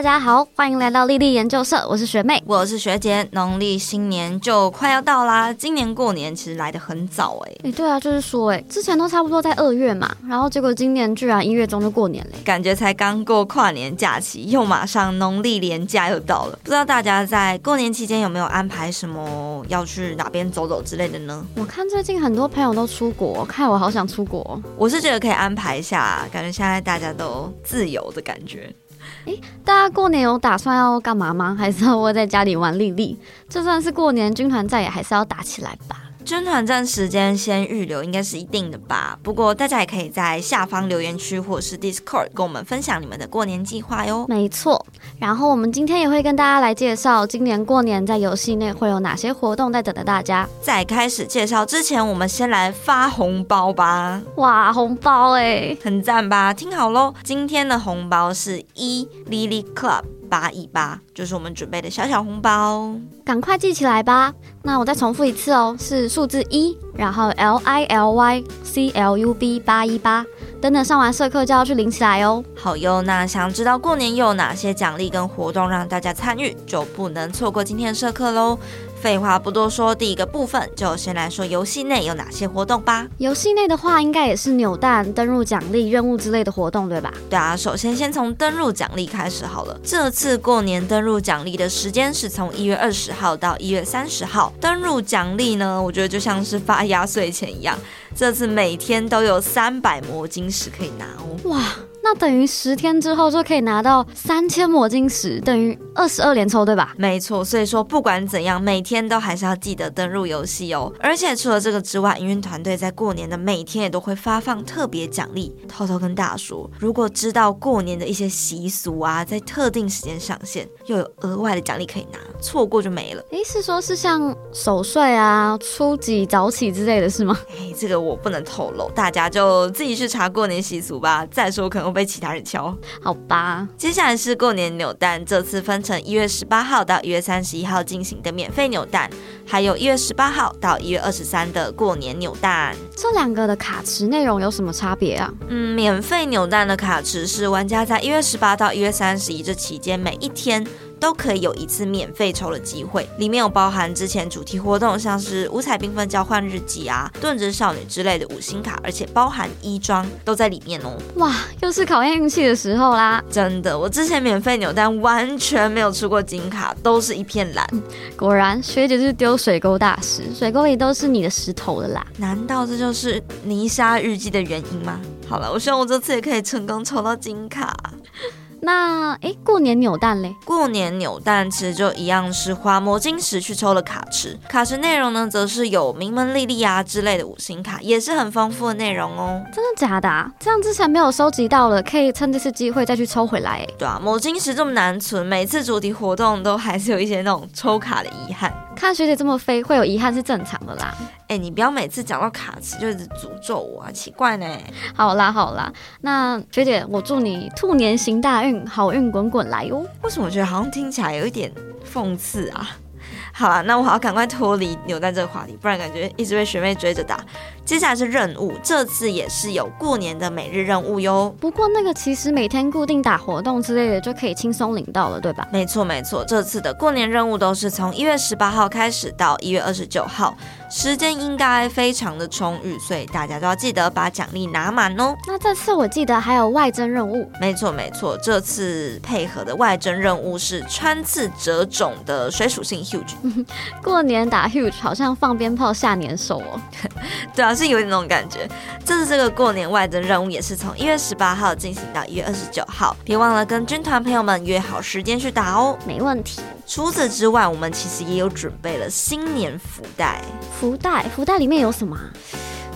大家好，欢迎来到丽丽研究社，我是学妹，我是学姐。农历新年就快要到啦，今年过年其实来的很早哎。哎，对啊，就是说哎，之前都差不多在二月嘛，然后结果今年居然一月中就过年嘞，感觉才刚过跨年假期，又马上农历年假又到了。不知道大家在过年期间有没有安排什么要去哪边走走之类的呢？我看最近很多朋友都出国，看我好想出国。我是觉得可以安排一下，感觉现在大家都自由的感觉。哎，大家过年有打算要干嘛吗？还是要窝在家里玩丽丽？就算是过年，军团战也还是要打起来吧。军团站时间先预留，应该是一定的吧。不过大家也可以在下方留言区或是 Discord 跟我们分享你们的过年计划哟。没错，然后我们今天也会跟大家来介绍今年过年在游戏内会有哪些活动在等着大家。在开始介绍之前，我们先来发红包吧。哇，红包哎，很赞吧？听好喽，今天的红包是一 Lily Club。八一八就是我们准备的小小红包，赶快记起来吧。那我再重复一次哦，是数字一，然后 L I L Y C L U B 八一八，等等上完社课就要去领起来哦。好哟，那想知道过年又有哪些奖励跟活动让大家参与，就不能错过今天的社课喽。废话不多说，第一个部分就先来说游戏内有哪些活动吧。游戏内的话，应该也是扭蛋、登录奖励、任务之类的活动，对吧？对啊，首先先从登录奖励开始好了。这次过年登录奖励的时间是从一月二十号到一月三十号。登录奖励呢，我觉得就像是发压岁钱一样，这次每天都有三百魔晶石可以拿哦。哇！那等于十天之后就可以拿到三千魔晶石，等于二十二连抽，对吧？没错，所以说不管怎样，每天都还是要记得登录游戏哦。而且除了这个之外，营运团队在过年的每天也都会发放特别奖励。偷偷跟大家说，如果知道过年的一些习俗啊，在特定时间上线，又有额外的奖励可以拿，错过就没了。诶，是说是像守岁啊、初几早起之类的是吗？诶，这个我不能透露，大家就自己去查过年习俗吧。再说可能会。被其他人敲，好吧。接下来是过年扭蛋，这次分成一月十八号到一月三十一号进行的免费扭蛋，还有一月十八号到一月二十三的过年扭蛋。这两个的卡池内容有什么差别啊？嗯，免费扭蛋的卡池是玩家在一月十八到一月三十一这期间每一天。都可以有一次免费抽的机会，里面有包含之前主题活动，像是五彩缤纷交换日记啊、盾之少女之类的五星卡，而且包含衣装都在里面哦。哇，又是考验运气的时候啦！真的，我之前免费扭蛋完全没有出过金卡，都是一片蓝。果然，学姐是丢水沟大师，水沟里都是你的石头的啦。难道这就是泥沙日记的原因吗？好了，我希望我这次也可以成功抽到金卡。那哎，过年扭蛋嘞？过年扭蛋其实就一样是花魔晶石去抽了卡池，卡池内容呢，则是有名门丽丽啊之类的五星卡，也是很丰富的内容哦。真的假的啊？这样之前没有收集到了，可以趁这次机会再去抽回来。对啊，魔晶石这么难存，每次主题活动都还是有一些那种抽卡的遗憾。看学姐这么飞，会有遗憾是正常的啦。哎，你不要每次讲到卡池就一直诅咒我啊，奇怪呢。好啦好啦，那学姐，我祝你兔年行大运，好运滚滚来哟。为什么我觉得好像听起来有一点讽刺啊？好了，那我好赶快脱离扭蛋这个话题，不然感觉一直被学妹追着打。接下来是任务，这次也是有过年的每日任务哟。不过那个其实每天固定打活动之类的就可以轻松领到了，对吧？没错没错，这次的过年任务都是从一月十八号开始到一月二十九号。时间应该非常的充裕，所以大家都要记得把奖励拿满哦。那这次我记得还有外征任务，没错没错，这次配合的外征任务是穿刺折种的水属性 huge。过年打 huge 好像放鞭炮下年兽哦。对啊，是有点那种感觉。这次这个过年外的任务也是从一月十八号进行到一月二十九号，别忘了跟军团朋友们约好时间去打哦。没问题。除此之外，我们其实也有准备了新年福袋。福袋，福袋里面有什么？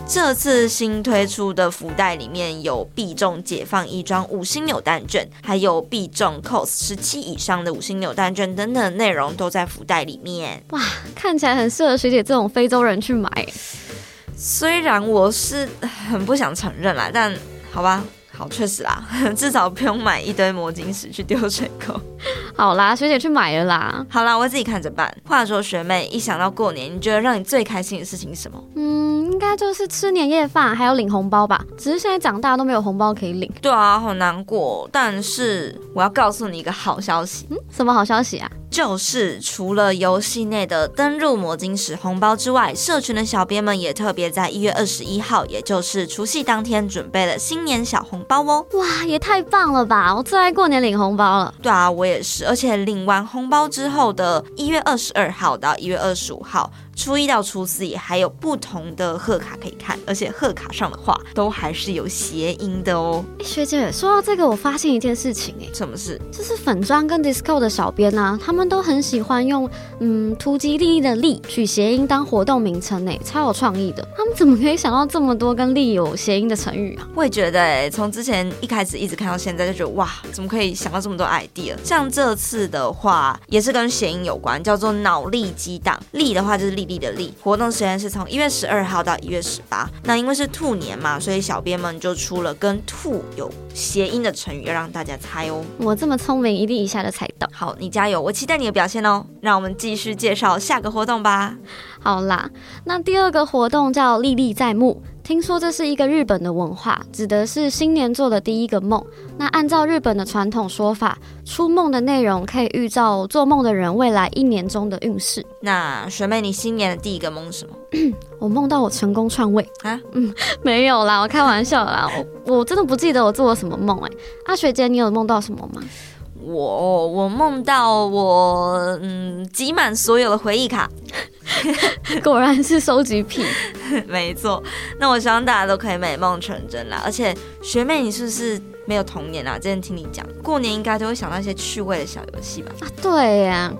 这次新推出的福袋里面有必中解放一张五星扭蛋券，还有必中 cos 十七以上的五星扭蛋券等等内容都在福袋里面。哇，看起来很适合学姐这种非洲人去买。虽然我是很不想承认啦，但好吧。好，确实啦，至少不用买一堆魔晶石去丢水沟。好啦，学姐去买了啦。好啦，我自己看着办。话说学妹，一想到过年，你觉得让你最开心的事情是什么？嗯，应该该就是吃年夜饭，还有领红包吧。只是现在长大都没有红包可以领。对啊，好难过。但是我要告诉你一个好消息，嗯，什么好消息啊？就是除了游戏内的登入魔晶石红包之外，社群的小编们也特别在一月二十一号，也就是除夕当天，准备了新年小红包哦。哇，也太棒了吧！我最爱过年领红包了。对啊，我也是。而且领完红包之后的一月二十二号到一月二十五号。初一到初四也还有不同的贺卡可以看，而且贺卡上的话都还是有谐音的哦。学姐说到这个，我发现一件事情，哎，什么事？就是粉砖跟 Disco 的小编啊，他们都很喜欢用嗯突击利的利取谐音当活动名称，哎，超有创意的。他们怎么可以想到这么多跟利有谐音的成语啊？我也觉得，哎，从之前一开始一直看到现在，就觉得哇，怎么可以想到这么多 idea？像这次的话，也是跟谐音有关，叫做脑力激荡。利的话就是利利的利，活动。时间是从一月十二号到一月十八，那因为是兔年嘛，所以小编们就出了跟兔有谐音的成语，要让大家猜哦。我这么聪明，一定一下就猜到。好，你加油，我期待你的表现哦。让我们继续介绍下个活动吧。好啦，那第二个活动叫历历在目。听说这是一个日本的文化，指的是新年做的第一个梦。那按照日本的传统说法，出梦的内容可以预兆做梦的人未来一年中的运势。那学妹，你新年的第一个梦是什么？我梦到我成功篡位啊？嗯，没有啦，我开玩笑啦。我我真的不记得我做了什么梦哎。阿学姐，你有梦到什么吗？我我梦到我嗯集满所有的回忆卡，果然是收集癖，没错。那我希望大家都可以美梦成真啦。而且学妹，你是不是没有童年啊？之前听你讲，过年应该都会想到一些趣味的小游戏吧？啊，对呀，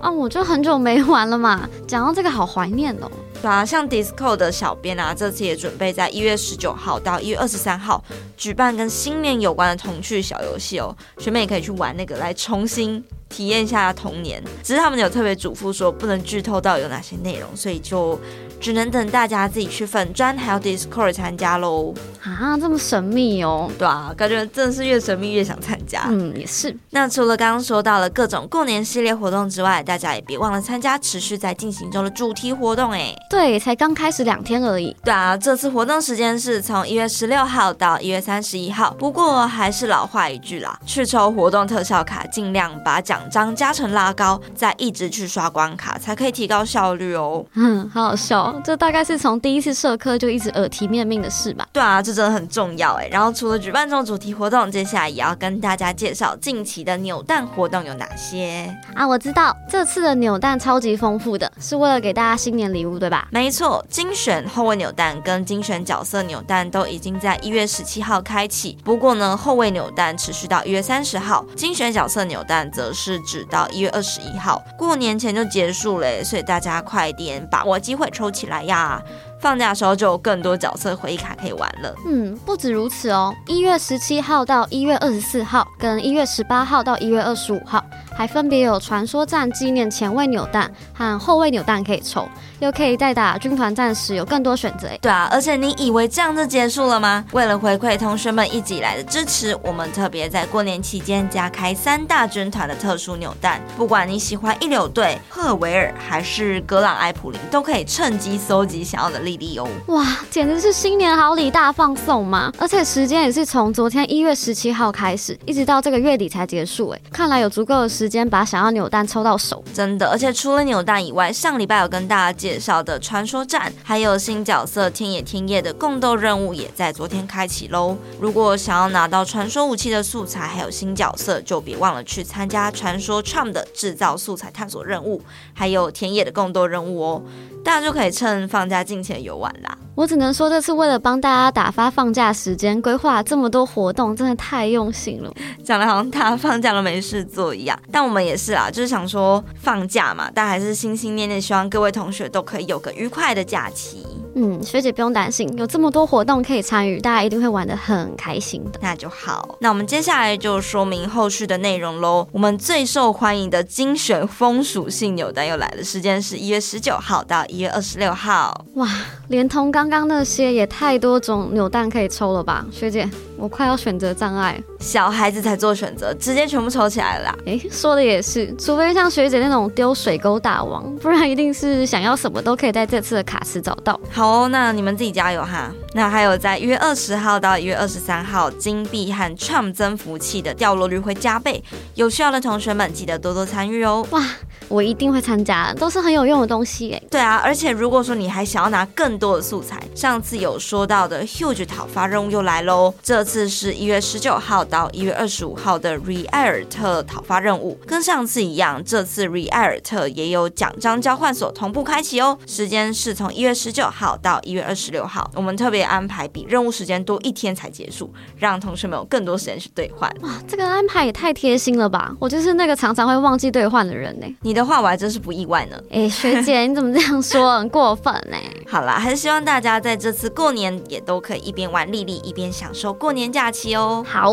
啊，我就很久没玩了嘛。讲到这个，好怀念哦。对啊，像 Disco 的小编啊，这次也准备在一月十九号到一月二十三号举办跟新年有关的童趣小游戏哦，学妹也可以去玩那个来重新体验一下童年。只是他们有特别嘱咐说不能剧透到有哪些内容，所以就。只能等大家自己去粉砖还有 Discord 参加喽啊，这么神秘哦，对啊，感觉真的是越神秘越想参加。嗯，也是。那除了刚刚说到了各种过年系列活动之外，大家也别忘了参加持续在进行中的主题活动哎。对，才刚开始两天而已。对啊，这次活动时间是从一月十六号到一月三十一号。不过还是老话一句啦，去抽活动特效卡，尽量把奖章加成拉高，再一直去刷关卡，才可以提高效率哦。嗯，好好笑。这大概是从第一次社科就一直耳提面命的事吧？对啊，这真的很重要哎。然后除了举办这种主题活动，接下来也要跟大家介绍近期的扭蛋活动有哪些啊？我知道这次的扭蛋超级丰富的，是为了给大家新年礼物，对吧？没错，精选后卫扭蛋跟精选角色扭蛋都已经在一月十七号开启。不过呢，后卫扭蛋持续到一月三十号，精选角色扭蛋则是只到一月二十一号，过年前就结束嘞，所以大家快点把握机会抽起来呀！放假时候就有更多角色回忆卡可以玩了。嗯，不止如此哦，一月十七号到一月二十四号，跟一月十八号到一月二十五号。还分别有传说战纪念前卫扭蛋和后卫扭蛋可以抽，又可以在打军团战时有更多选择。对啊，而且你以为这样就结束了吗？为了回馈同学们一直以来的支持，我们特别在过年期间加开三大军团的特殊扭蛋。不管你喜欢一流队、赫维尔还是格朗埃普林，都可以趁机搜集想要的莉莉哦。哇，简直是新年好礼大放送嘛！而且时间也是从昨天一月十七号开始，一直到这个月底才结束。哎，看来有足够的时。间把想要扭蛋抽到手，真的！而且除了扭蛋以外，上礼拜有跟大家介绍的传说战，还有新角色天野天野的共斗任务，也在昨天开启喽。如果想要拿到传说武器的素材，还有新角色，就别忘了去参加传说创的制造素材探索任务，还有田野的共斗任务哦。大家就可以趁放假尽情游玩啦！我只能说，这次为了帮大家打发放假时间，规划这么多活动，真的太用心了。讲的好像大家放假都没事做一样，但我们也是啊，就是想说放假嘛，但还是心心念念希望各位同学都可以有个愉快的假期。嗯，学姐不用担心，有这么多活动可以参与，大家一定会玩的很开心的。那就好，那我们接下来就说明后续的内容喽。我们最受欢迎的精选风属性扭蛋又来了，时间是一月十九号到一月二十六号。哇，连同刚刚那些也太多种扭蛋可以抽了吧？学姐，我快要选择障碍。小孩子才做选择，直接全部抽起来了啦。哎，说的也是，除非像学姐那种丢水沟大王，不然一定是想要什么都可以在这次的卡池找到。好哦，那你们自己加油哈。那还有在一月二十号到一月二十三号，金币和 Trump 增幅器的掉落率会加倍，有需要的同学们记得多多参与哦。哇，我一定会参加，都是很有用的东西哎。对啊，而且如果说你还想要拿更多的素材，上次有说到的 Huge 讨伐任务又来喽。这次是一月十九号到一月二十五号的 Re 艾尔特讨伐任务，跟上次一样，这次 Re 艾尔特也有奖章交换所同步开启哦。时间是从一月十九号到一月二十六号，我们特别安排比任务时间多一天才结束，让同学们有更多时间去兑换。哇，这个安排也太贴心了吧！我就是那个常常会忘记兑换的人呢。你的话我还真是不意外呢。哎，学姐 你怎么这样说，很过分呢？好啦，还是希望大家在这次过年也都可以一边玩丽丽，一边享受过年假期哦。好，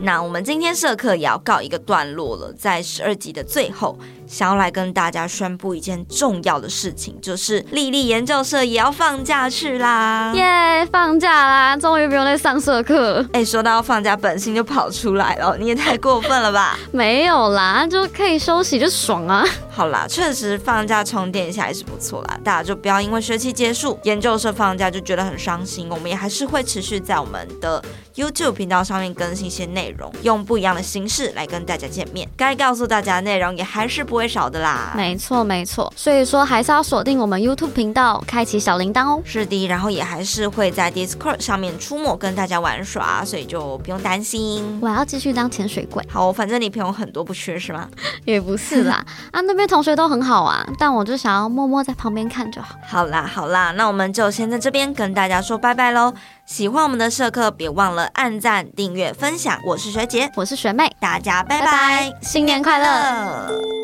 那我们今天社课也要告一个段落了，在十二集的最后。想要来跟大家宣布一件重要的事情，就是丽丽研究社也要放假去啦！耶，放假啦，终于不用再上社课。哎，说到放假，本性就跑出来了，你也太过分了吧？没有啦，就可以休息，就爽啊！好啦，确实放假充电一下也是不错啦。大家就不要因为学期结束，研究社放假就觉得很伤心。我们也还是会持续在我们的 YouTube 频道上面更新一些内容，用不一样的形式来跟大家见面。该告诉大家的内容也还是不。不会少的啦，没错没错，所以说还是要锁定我们 YouTube 频道，开启小铃铛哦。是的，然后也还是会在 Discord 上面出没跟大家玩耍，所以就不用担心。我要继续当潜水鬼。好，反正你朋友很多，不缺是吗？也不是啦，啊那边同学都很好啊，但我就想要默默在旁边看就好。好啦好啦，那我们就先在这边跟大家说拜拜喽。喜欢我们的社课，别忘了按赞、订阅、分享。我是学姐，我是学妹，大家拜拜，新年快乐。